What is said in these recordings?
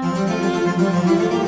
Música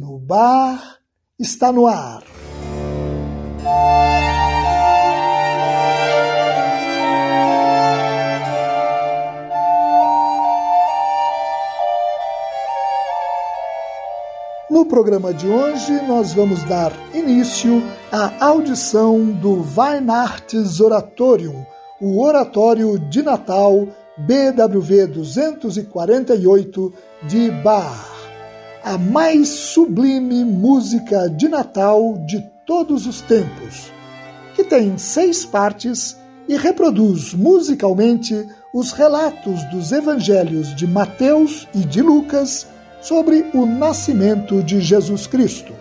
Bar está no ar. No programa de hoje, nós vamos dar início à audição do Weihnachts Oratorium, o Oratório de Natal BWV 248 de Bach a mais sublime música de Natal de todos os tempos, que tem seis partes e reproduz musicalmente os relatos dos evangelhos de Mateus e de Lucas sobre o nascimento de Jesus Cristo.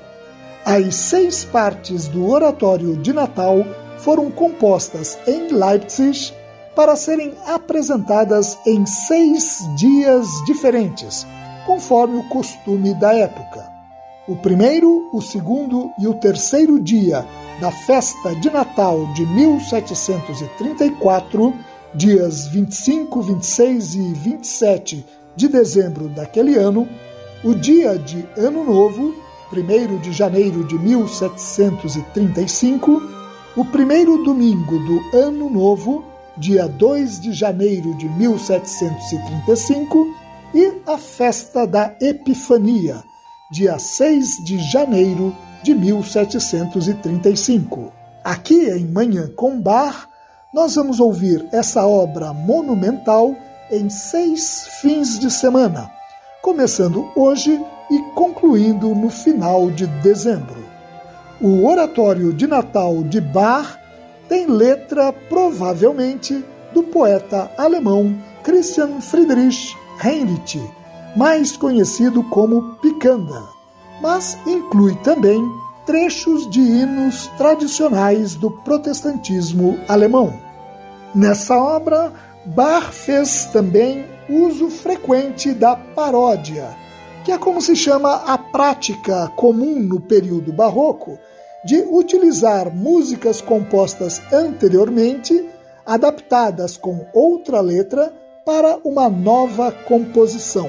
As seis partes do Oratório de Natal foram compostas em Leipzig para serem apresentadas em seis dias diferentes conforme o costume da época. O primeiro, o segundo e o terceiro dia da festa de Natal de 1734, dias 25, 26 e 27 de dezembro daquele ano, o dia de Ano Novo, 1 de janeiro de 1735, o primeiro domingo do Ano Novo, dia 2 de janeiro de 1735, e a festa da Epifania, dia 6 de janeiro de 1735. Aqui em Manhã com Bar, nós vamos ouvir essa obra monumental em seis fins de semana, começando hoje e concluindo no final de dezembro. O Oratório de Natal de Bach tem letra provavelmente do poeta alemão Christian Friedrich Heinrich, mais conhecido como Picanda, mas inclui também trechos de hinos tradicionais do protestantismo alemão. Nessa obra, Bach fez também uso frequente da paródia, que é como se chama a prática comum no período barroco de utilizar músicas compostas anteriormente, adaptadas com outra letra para uma nova composição.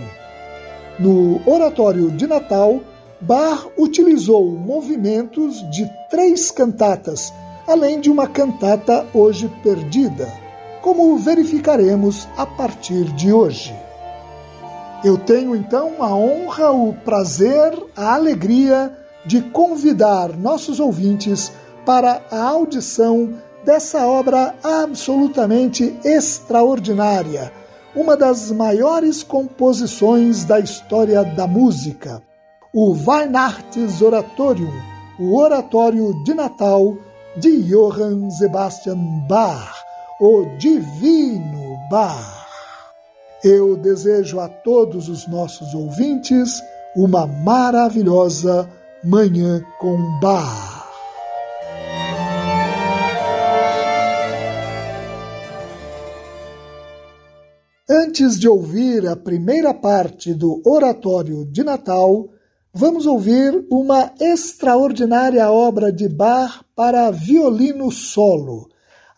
No Oratório de Natal, Bach utilizou movimentos de três cantatas, além de uma cantata hoje perdida, como verificaremos a partir de hoje. Eu tenho então a honra, o prazer, a alegria de convidar nossos ouvintes para a audição dessa obra absolutamente extraordinária uma das maiores composições da história da música, o Weihnachts Oratorium, o Oratório de Natal de Johann Sebastian Bach, o Divino Bach. Eu desejo a todos os nossos ouvintes uma maravilhosa Manhã com Bach. Antes de ouvir a primeira parte do Oratório de Natal, vamos ouvir uma extraordinária obra de Bach para violino solo,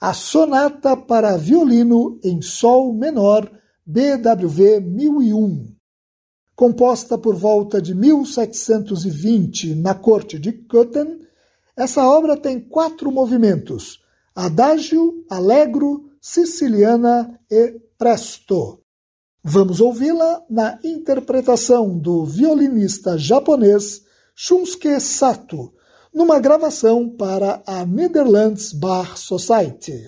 a Sonata para Violino em Sol Menor, BWV 1001. Composta por volta de 1720 na corte de Köthen, essa obra tem quatro movimentos: Adágio, Allegro, Siciliana e Presto. Vamos ouvi-la na interpretação do violinista japonês Shunsuke Sato, numa gravação para a Netherlands Bar Society.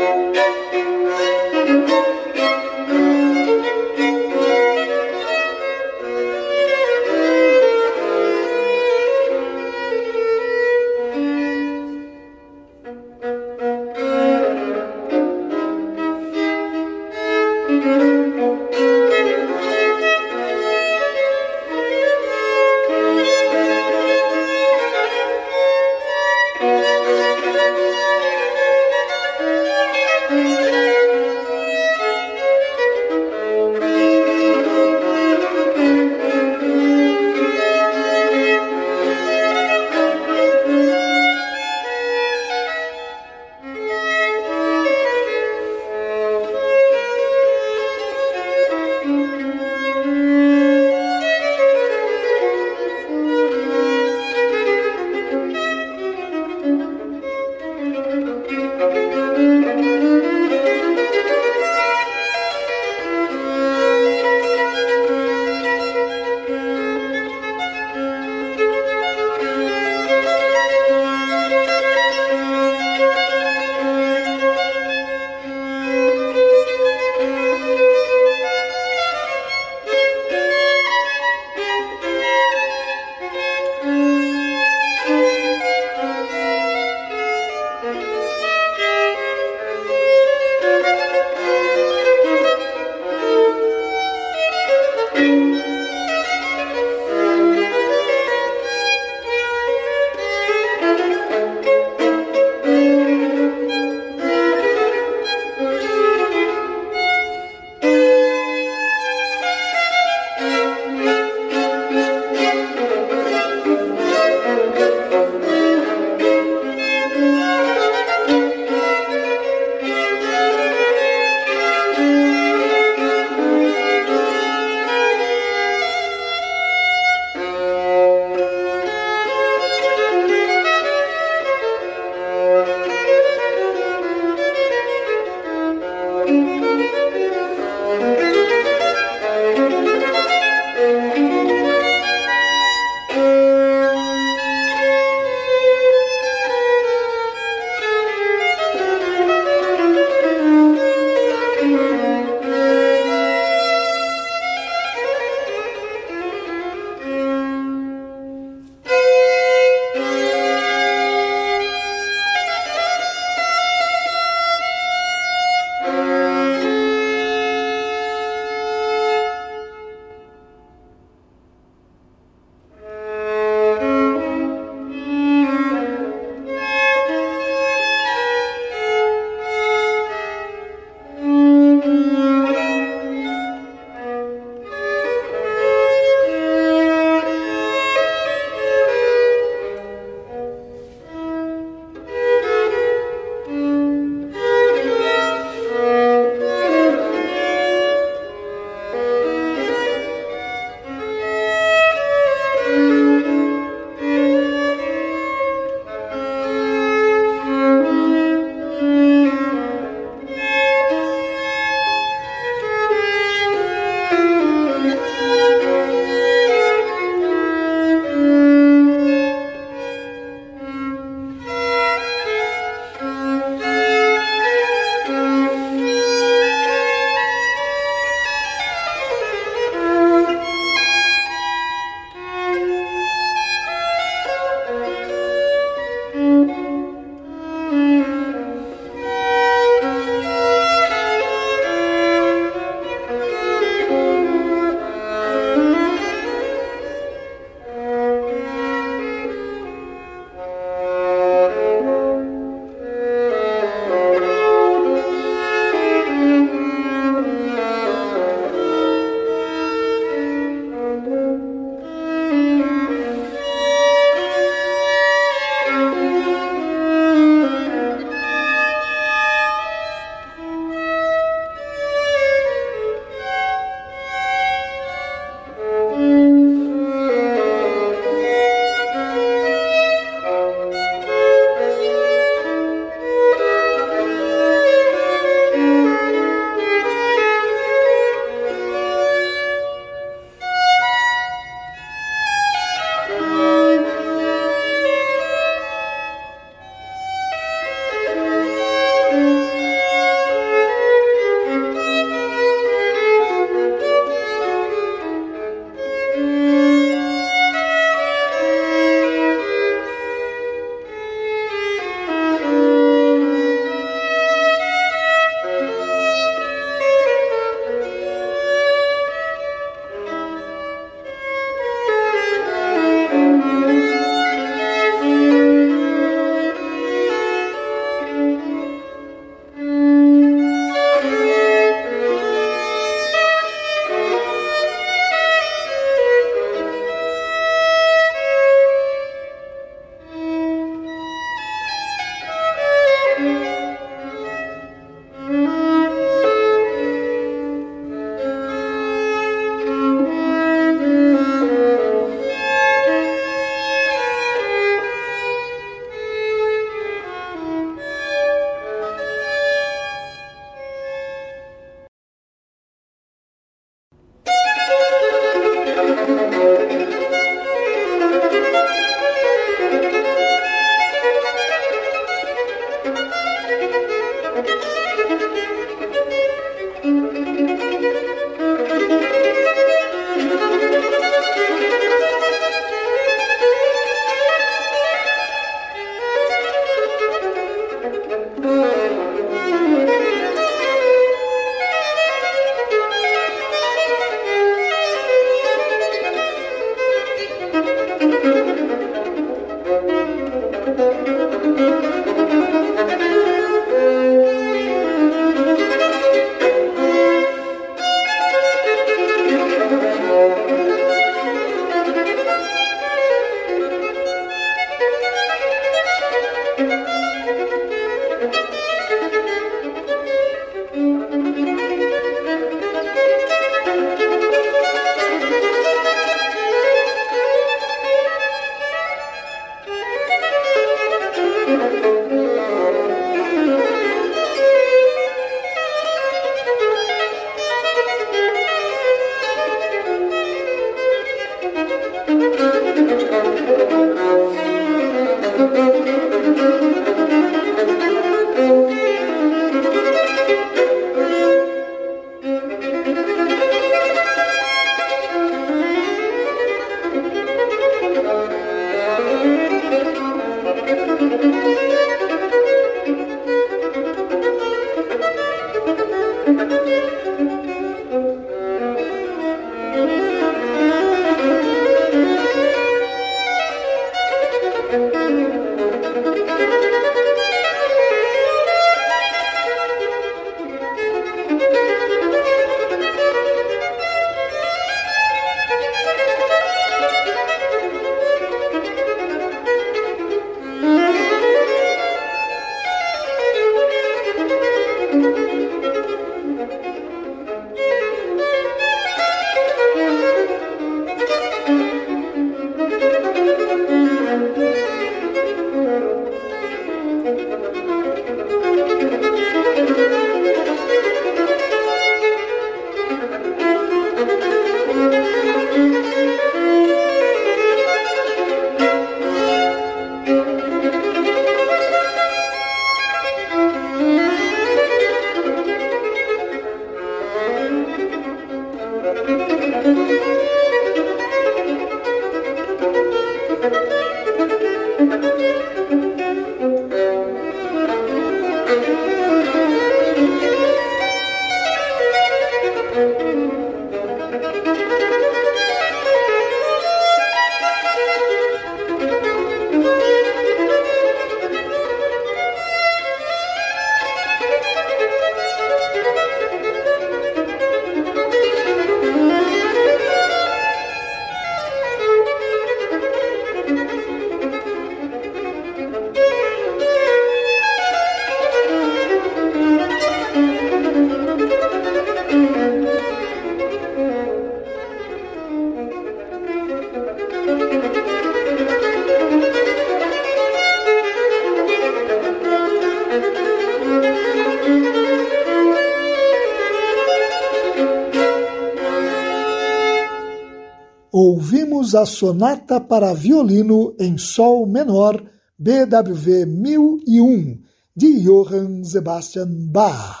Ouvimos a Sonata para Violino em Sol Menor, BWV 1001, de Johann Sebastian Bach.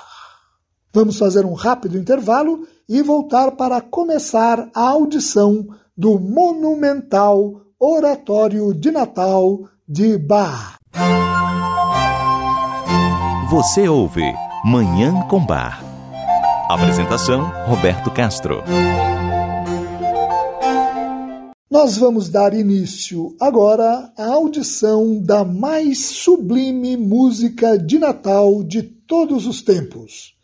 Vamos fazer um rápido intervalo e voltar para começar a audição do monumental Oratório de Natal de Bach. Você ouve Manhã com Bar. Apresentação: Roberto Castro. Nós vamos dar início agora à audição da mais sublime música de Natal de todos os tempos.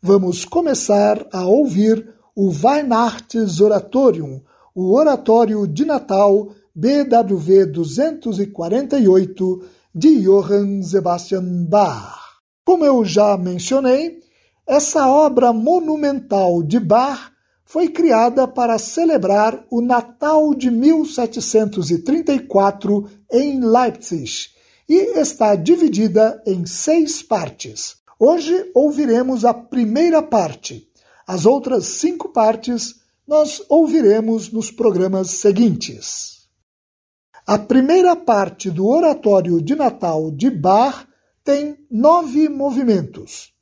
Vamos começar a ouvir o Weihnachtsoratorium, o Oratório de Natal BWV 248 de Johann Sebastian Bach. Como eu já mencionei, essa obra monumental de Bach foi criada para celebrar o Natal de 1734 em Leipzig e está dividida em seis partes. Hoje ouviremos a primeira parte. As outras cinco partes nós ouviremos nos programas seguintes. A primeira parte do Oratório de Natal de Bach tem nove movimentos.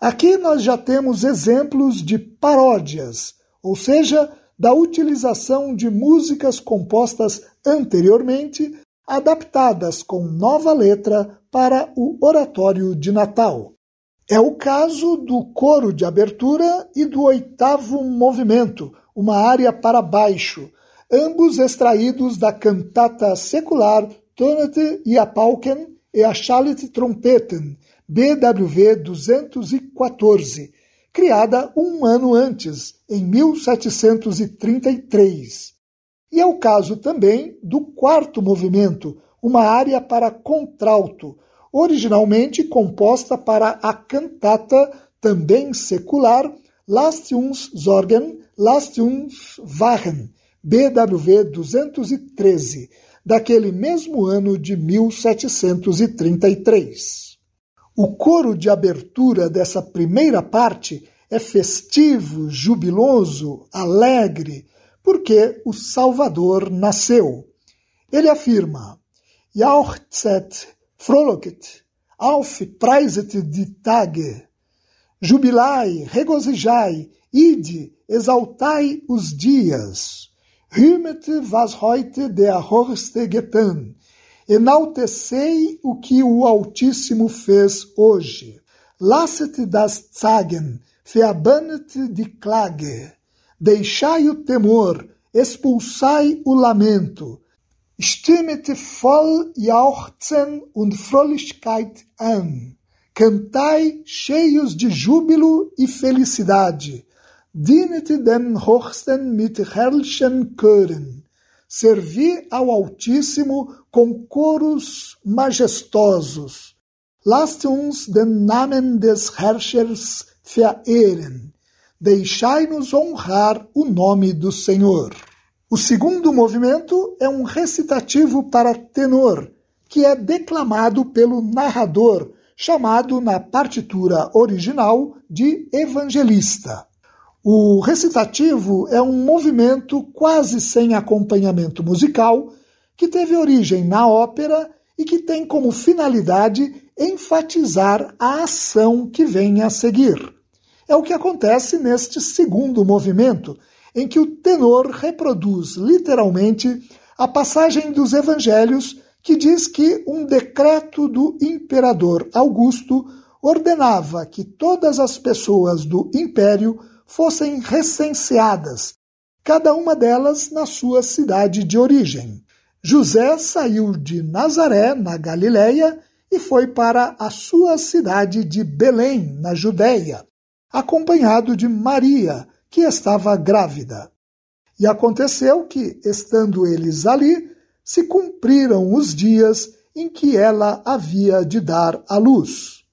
Aqui nós já temos exemplos de paródias ou seja, da utilização de músicas compostas anteriormente, adaptadas com nova letra para o oratório de Natal. É o caso do coro de abertura e do oitavo movimento, uma área para baixo, ambos extraídos da cantata secular Tonete e a Pauken e a Chalet Trompeten, BWV 214, criada um ano antes, em 1733. E é o caso também do quarto movimento, uma área para contralto, originalmente composta para a cantata, também secular, Last uns Sorgen, Last uns Wachen, BWV 213, daquele mesmo ano de 1733. O coro de abertura dessa primeira parte é festivo, jubiloso, alegre, porque o Salvador nasceu. Ele afirma: Jauchzet, frohlocket, auf preiset die Tage. Jubilai, regozijai, ide, exaltai os dias. Rühmet, was heute der Horste getan Enaltecei o que o Altíssimo fez hoje. Lasset das Zagen, verbannet die Klage. Deixai o temor, expulsai o lamento. Stimmet voll Jauchzen und Fröhlichkeit an. Cantai cheios de júbilo e felicidade. Dienet dem Hochsten mit herrlichen Chören. Servi ao Altíssimo com coros majestosos. Lasst uns den Namen des Herrschers verehren. Deixai-nos honrar o nome do Senhor. O segundo movimento é um recitativo para tenor, que é declamado pelo narrador, chamado na partitura original de evangelista. O recitativo é um movimento quase sem acompanhamento musical que teve origem na ópera e que tem como finalidade enfatizar a ação que vem a seguir. É o que acontece neste segundo movimento, em que o tenor reproduz literalmente a passagem dos evangelhos que diz que um decreto do imperador Augusto ordenava que todas as pessoas do império fossem recenseadas, cada uma delas na sua cidade de origem. José saiu de Nazaré, na Galiléia, e foi para a sua cidade de Belém, na Judéia, acompanhado de Maria, que estava grávida. E aconteceu que, estando eles ali, se cumpriram os dias em que ela havia de dar à luz.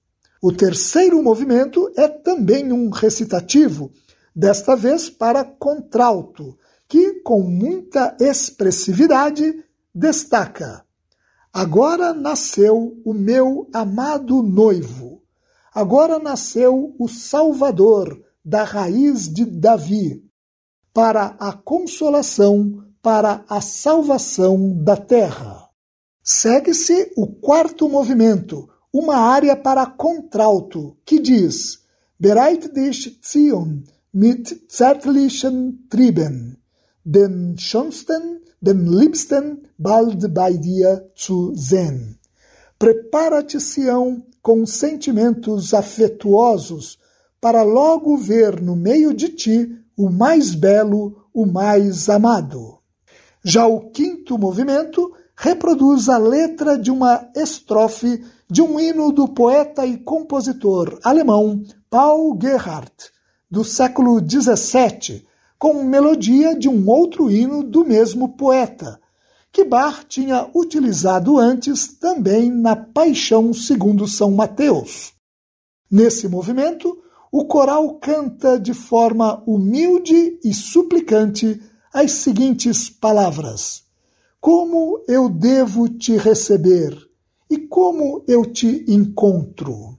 O terceiro movimento é também um recitativo, desta vez para contralto, que, com muita expressividade, destaca: Agora nasceu o meu amado noivo, agora nasceu o Salvador da raiz de Davi, para a consolação, para a salvação da terra. Segue-se o quarto movimento, uma área para contralto, que diz: Bereit dich Zion mit zärtlichen Trieben, den schönsten den liebsten bald bei dir zu sehen. Prepara-te, Sião, com sentimentos afetuosos, para logo ver no meio de ti o mais belo, o mais amado. Já o quinto movimento reproduz a letra de uma estrofe de um hino do poeta e compositor alemão Paul Gerhardt, do século XVII, com melodia de um outro hino do mesmo poeta, que Bach tinha utilizado antes também na Paixão segundo São Mateus. Nesse movimento, o coral canta de forma humilde e suplicante as seguintes palavras: Como eu devo te receber e como eu te encontro?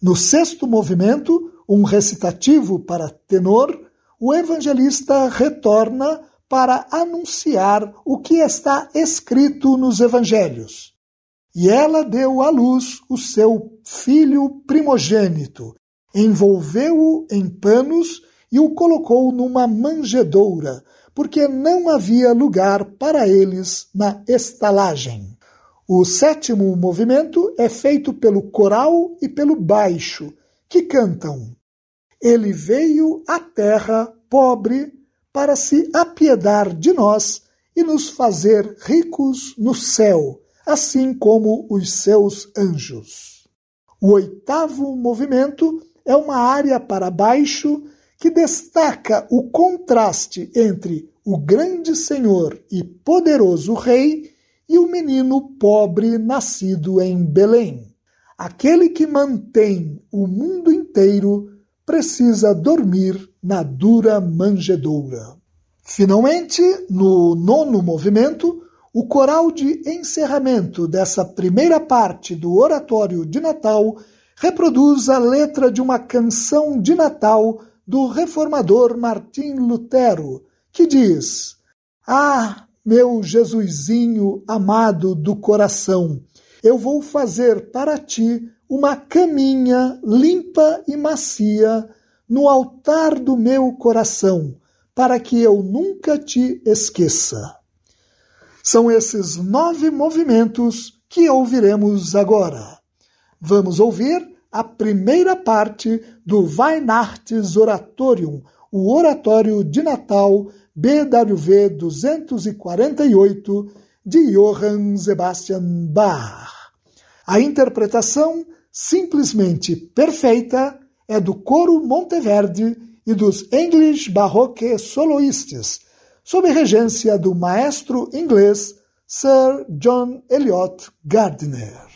No sexto movimento, um recitativo para tenor, o evangelista retorna para anunciar o que está escrito nos evangelhos. E ela deu à luz o seu filho primogênito, envolveu-o em panos e o colocou numa manjedoura, porque não havia lugar para eles na estalagem. O sétimo movimento é feito pelo coral e pelo baixo, que cantam ele veio à terra pobre para se apiedar de nós e nos fazer ricos no céu, assim como os seus anjos. O oitavo movimento é uma área para baixo que destaca o contraste entre o grande Senhor e poderoso Rei e o menino pobre nascido em Belém. Aquele que mantém o mundo inteiro precisa dormir na dura manjedoura. Finalmente, no nono movimento, o coral de encerramento dessa primeira parte do Oratório de Natal reproduz a letra de uma canção de Natal do reformador Martim Lutero, que diz: Ah, meu Jesusinho amado do coração, eu vou fazer para ti uma caminha limpa e macia no altar do meu coração, para que eu nunca te esqueça. São esses nove movimentos que ouviremos agora. Vamos ouvir a primeira parte do Weihnachts Oratorium, o Oratório de Natal BWV 248 de Johann Sebastian Bach. A interpretação simplesmente perfeita é do coro Monteverde e dos English Baroque Soloists, sob regência do maestro inglês Sir John Eliot Gardiner.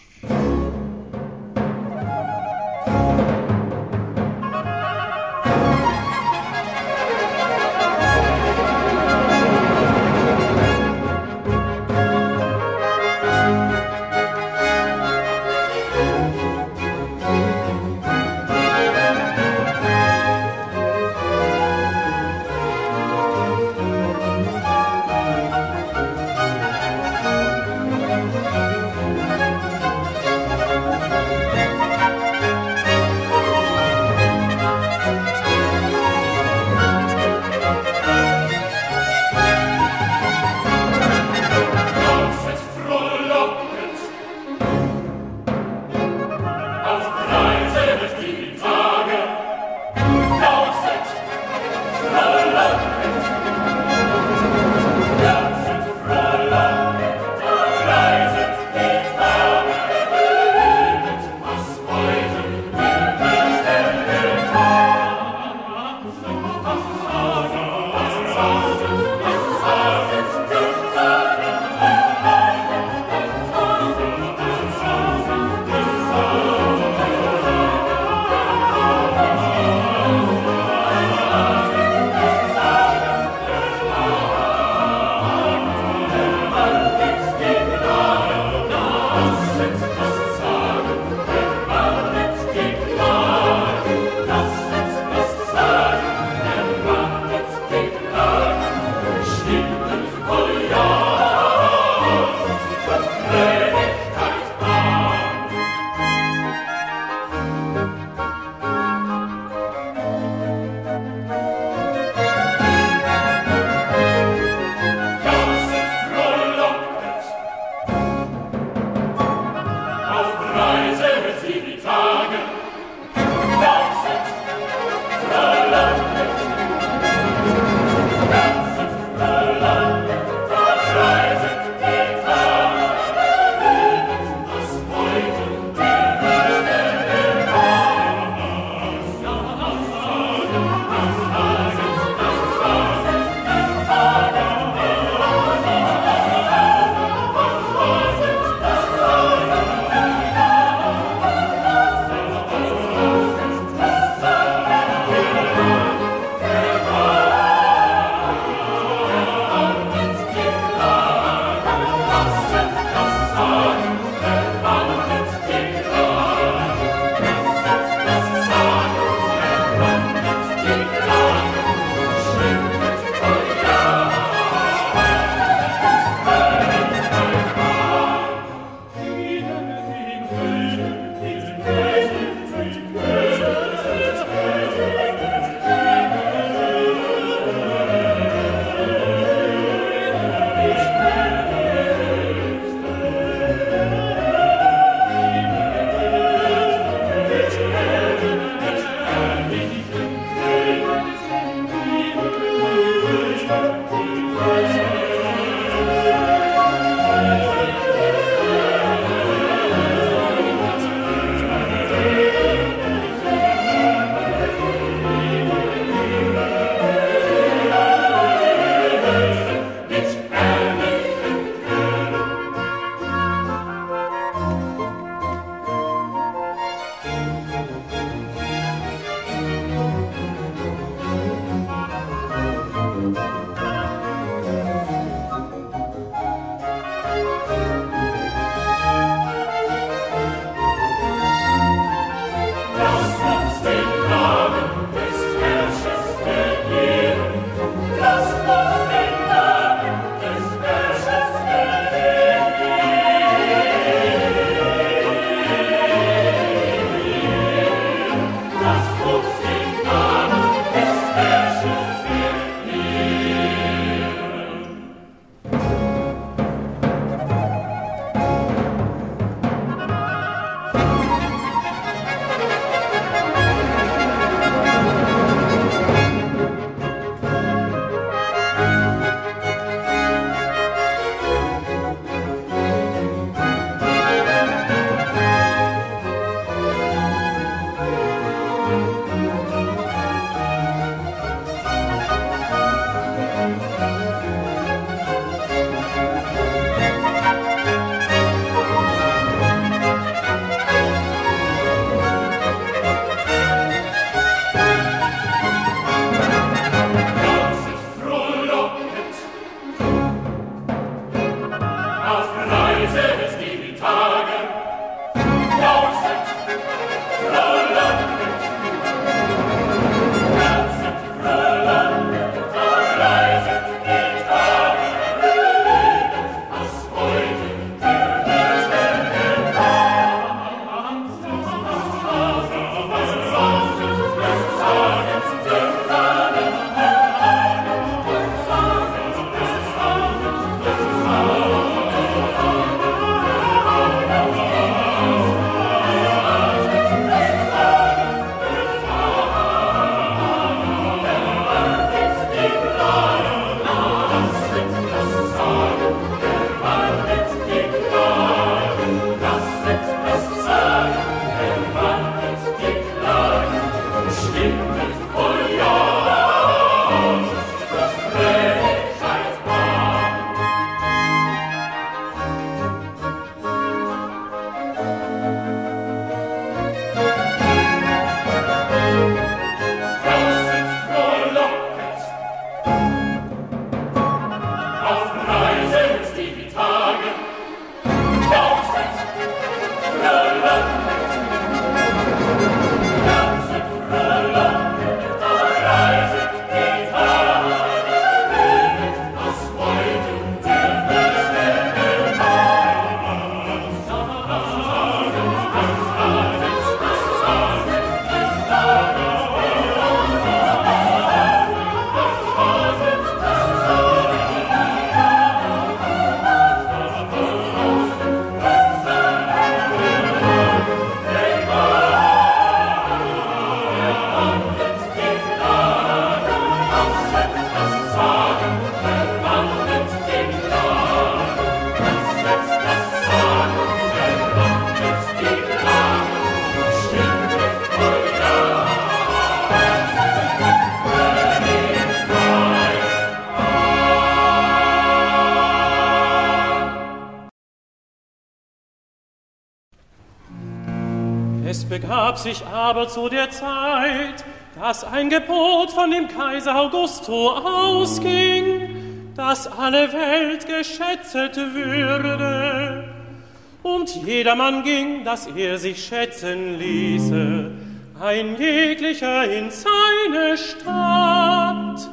Begab sich aber zu der Zeit, dass ein Gebot von dem Kaiser Augusto ausging, dass alle Welt geschätzet würde. Und jedermann ging, dass er sich schätzen ließe, ein jeglicher in seine Stadt.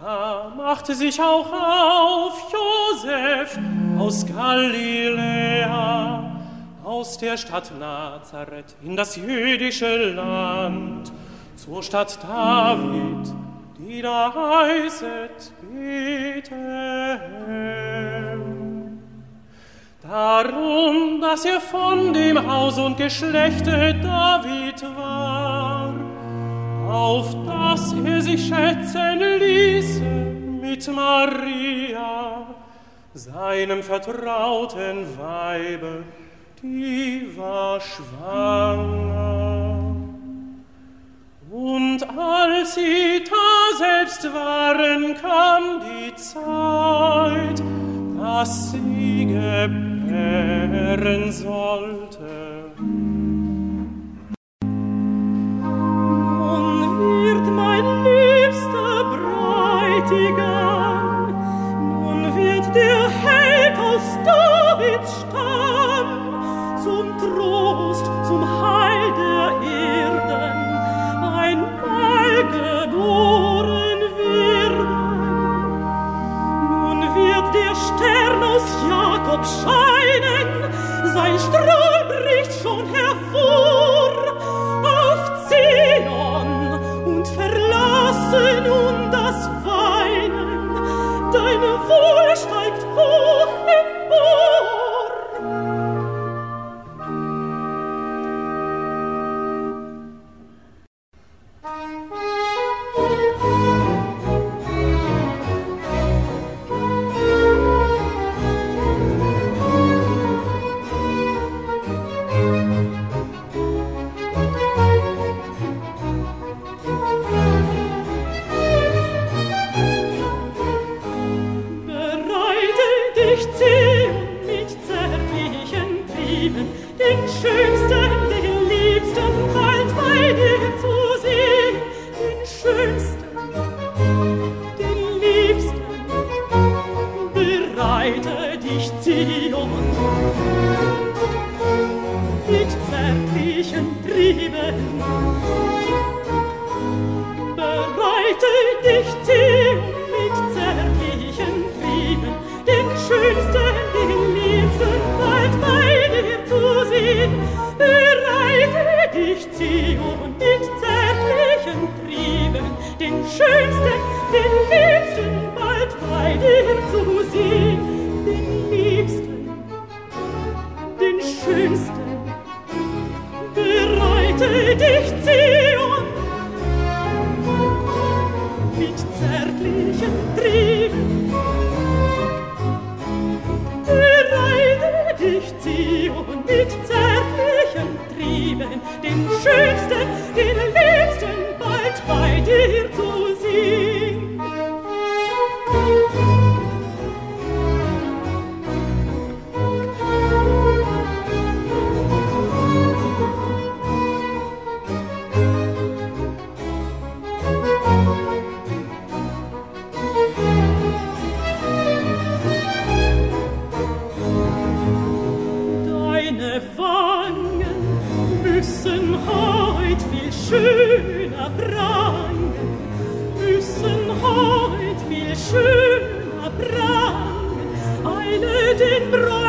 Da machte sich auch auf Josef aus Galiläa, der Stadt Nazareth in das jüdische Land, zur Stadt David, die da heißet Bethlehem. Darum, dass er von dem Haus und Geschlechte David war, auf dass er sich schätzen ließe mit Maria, seinem vertrauten Weibe, die war schwanger. Und als sie da selbst waren, kam die Zeit, dass sie gebären sollte. Nun wird mein liebster Bräutigam, nun wird der Held aus Davids zum Trost, zum Heil der Erden, einmal geboren. Nun wird der Stern aus Jakob scheinen, sein Strahl bricht schon hervor. Auf Zion und verlasse nun das Weinen, dein Wohl steigt hoch Heut viel schöner Brand, eile den Brand.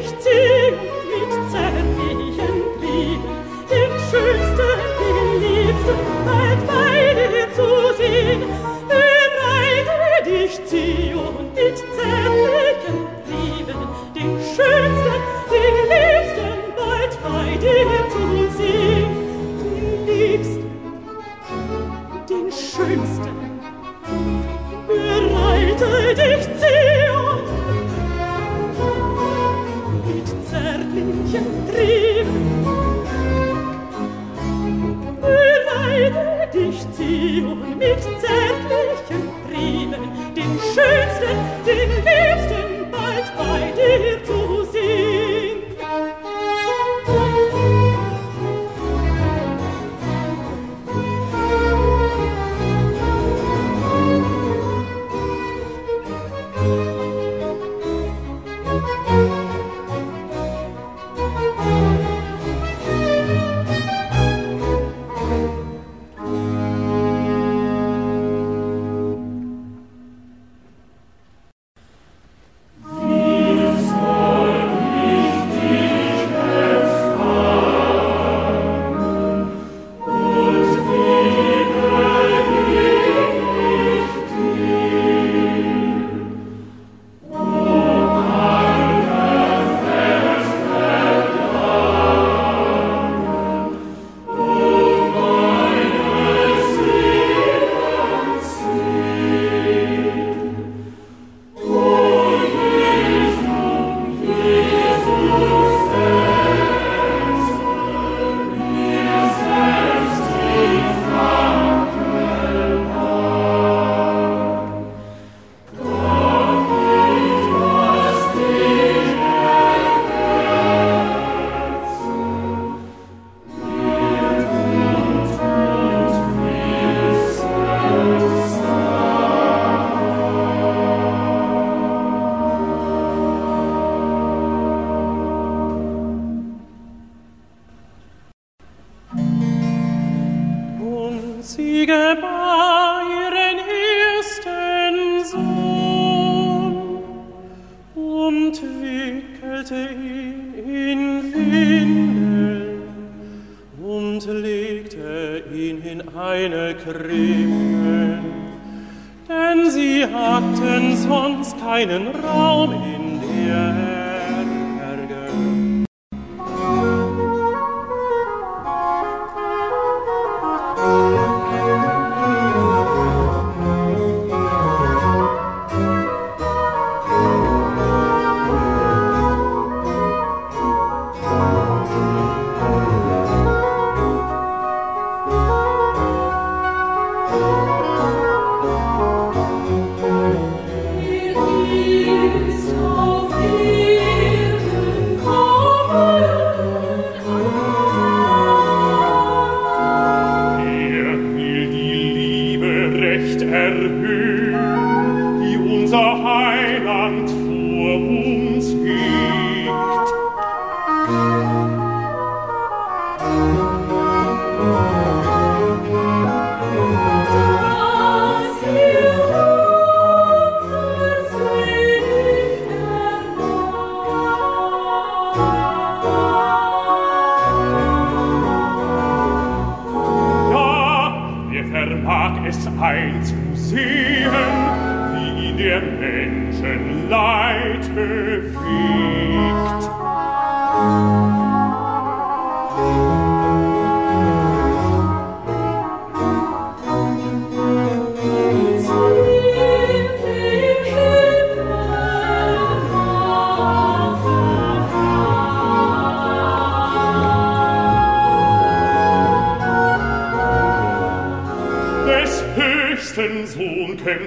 ich zieh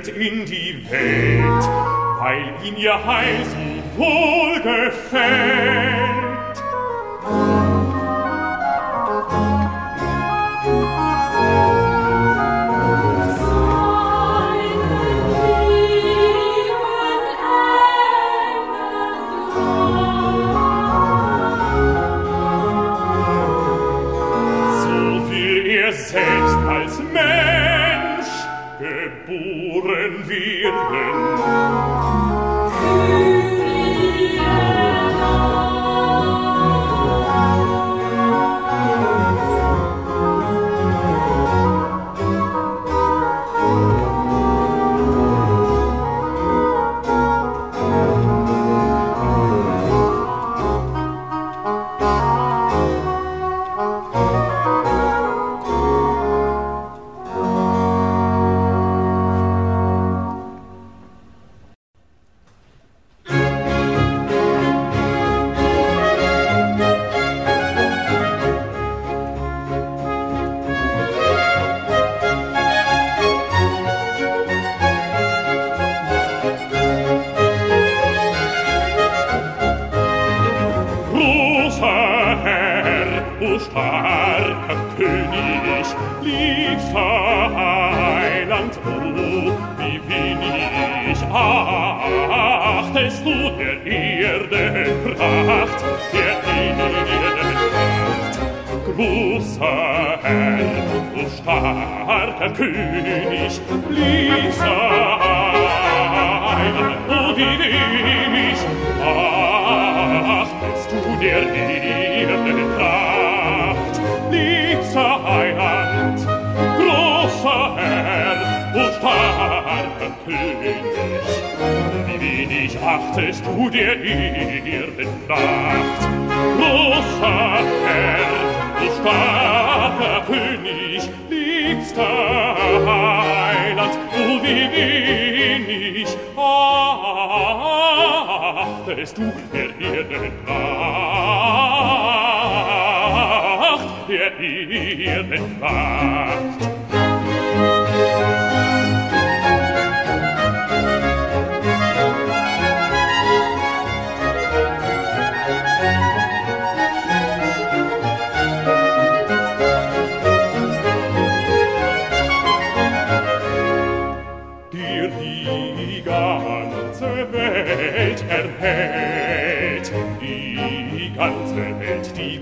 sendet in die Welt, weil ihm ihr Heil so wohl gefällt.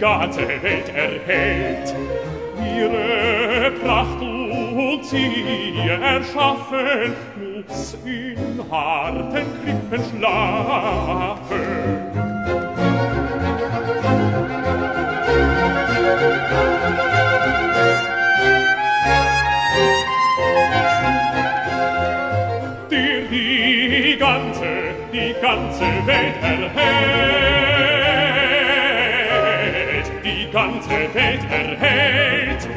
ganze Welt erhält. Ihre Pracht und sie erschaffen, muss in harten Krippen schlafen. Die ganze, die ganze Welt ganze Welt erhält.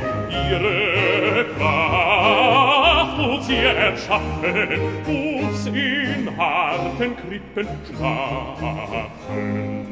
Ihre Kraft uns ihr erschaffen, uns in harten Krippen schlafen.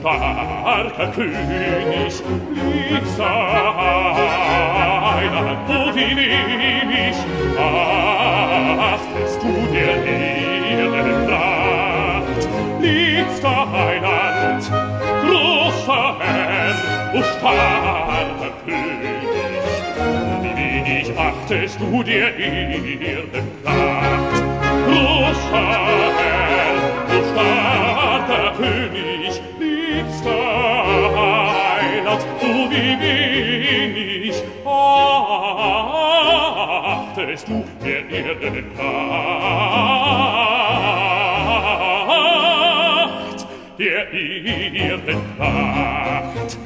starker König, lieb sein, wo die nehm achtest du der Ehre Pracht, lieb sein Land, großer Herr, o starker König, wie wenig achtest du der Ehre Pracht, großer Herr, o starker König, wie ah, bin ich achtest du der Erde Pracht, der Erde Pracht.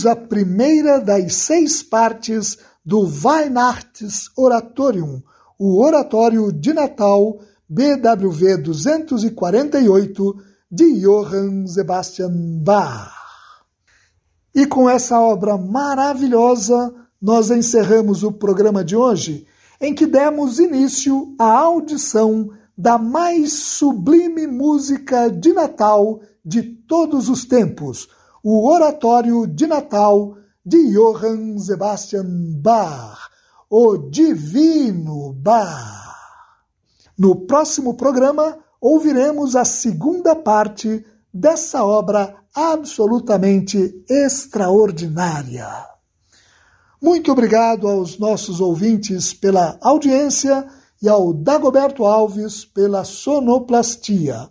Ouvimos a primeira das seis partes do Weihnachts Oratorium, o Oratório de Natal BWV 248 de Johann Sebastian Bach. E com essa obra maravilhosa, nós encerramos o programa de hoje, em que demos início à audição da mais sublime música de Natal de todos os tempos, o Oratório de Natal de Johann Sebastian Bach, o Divino Bach. No próximo programa, ouviremos a segunda parte dessa obra absolutamente extraordinária. Muito obrigado aos nossos ouvintes pela audiência e ao Dagoberto Alves pela sonoplastia.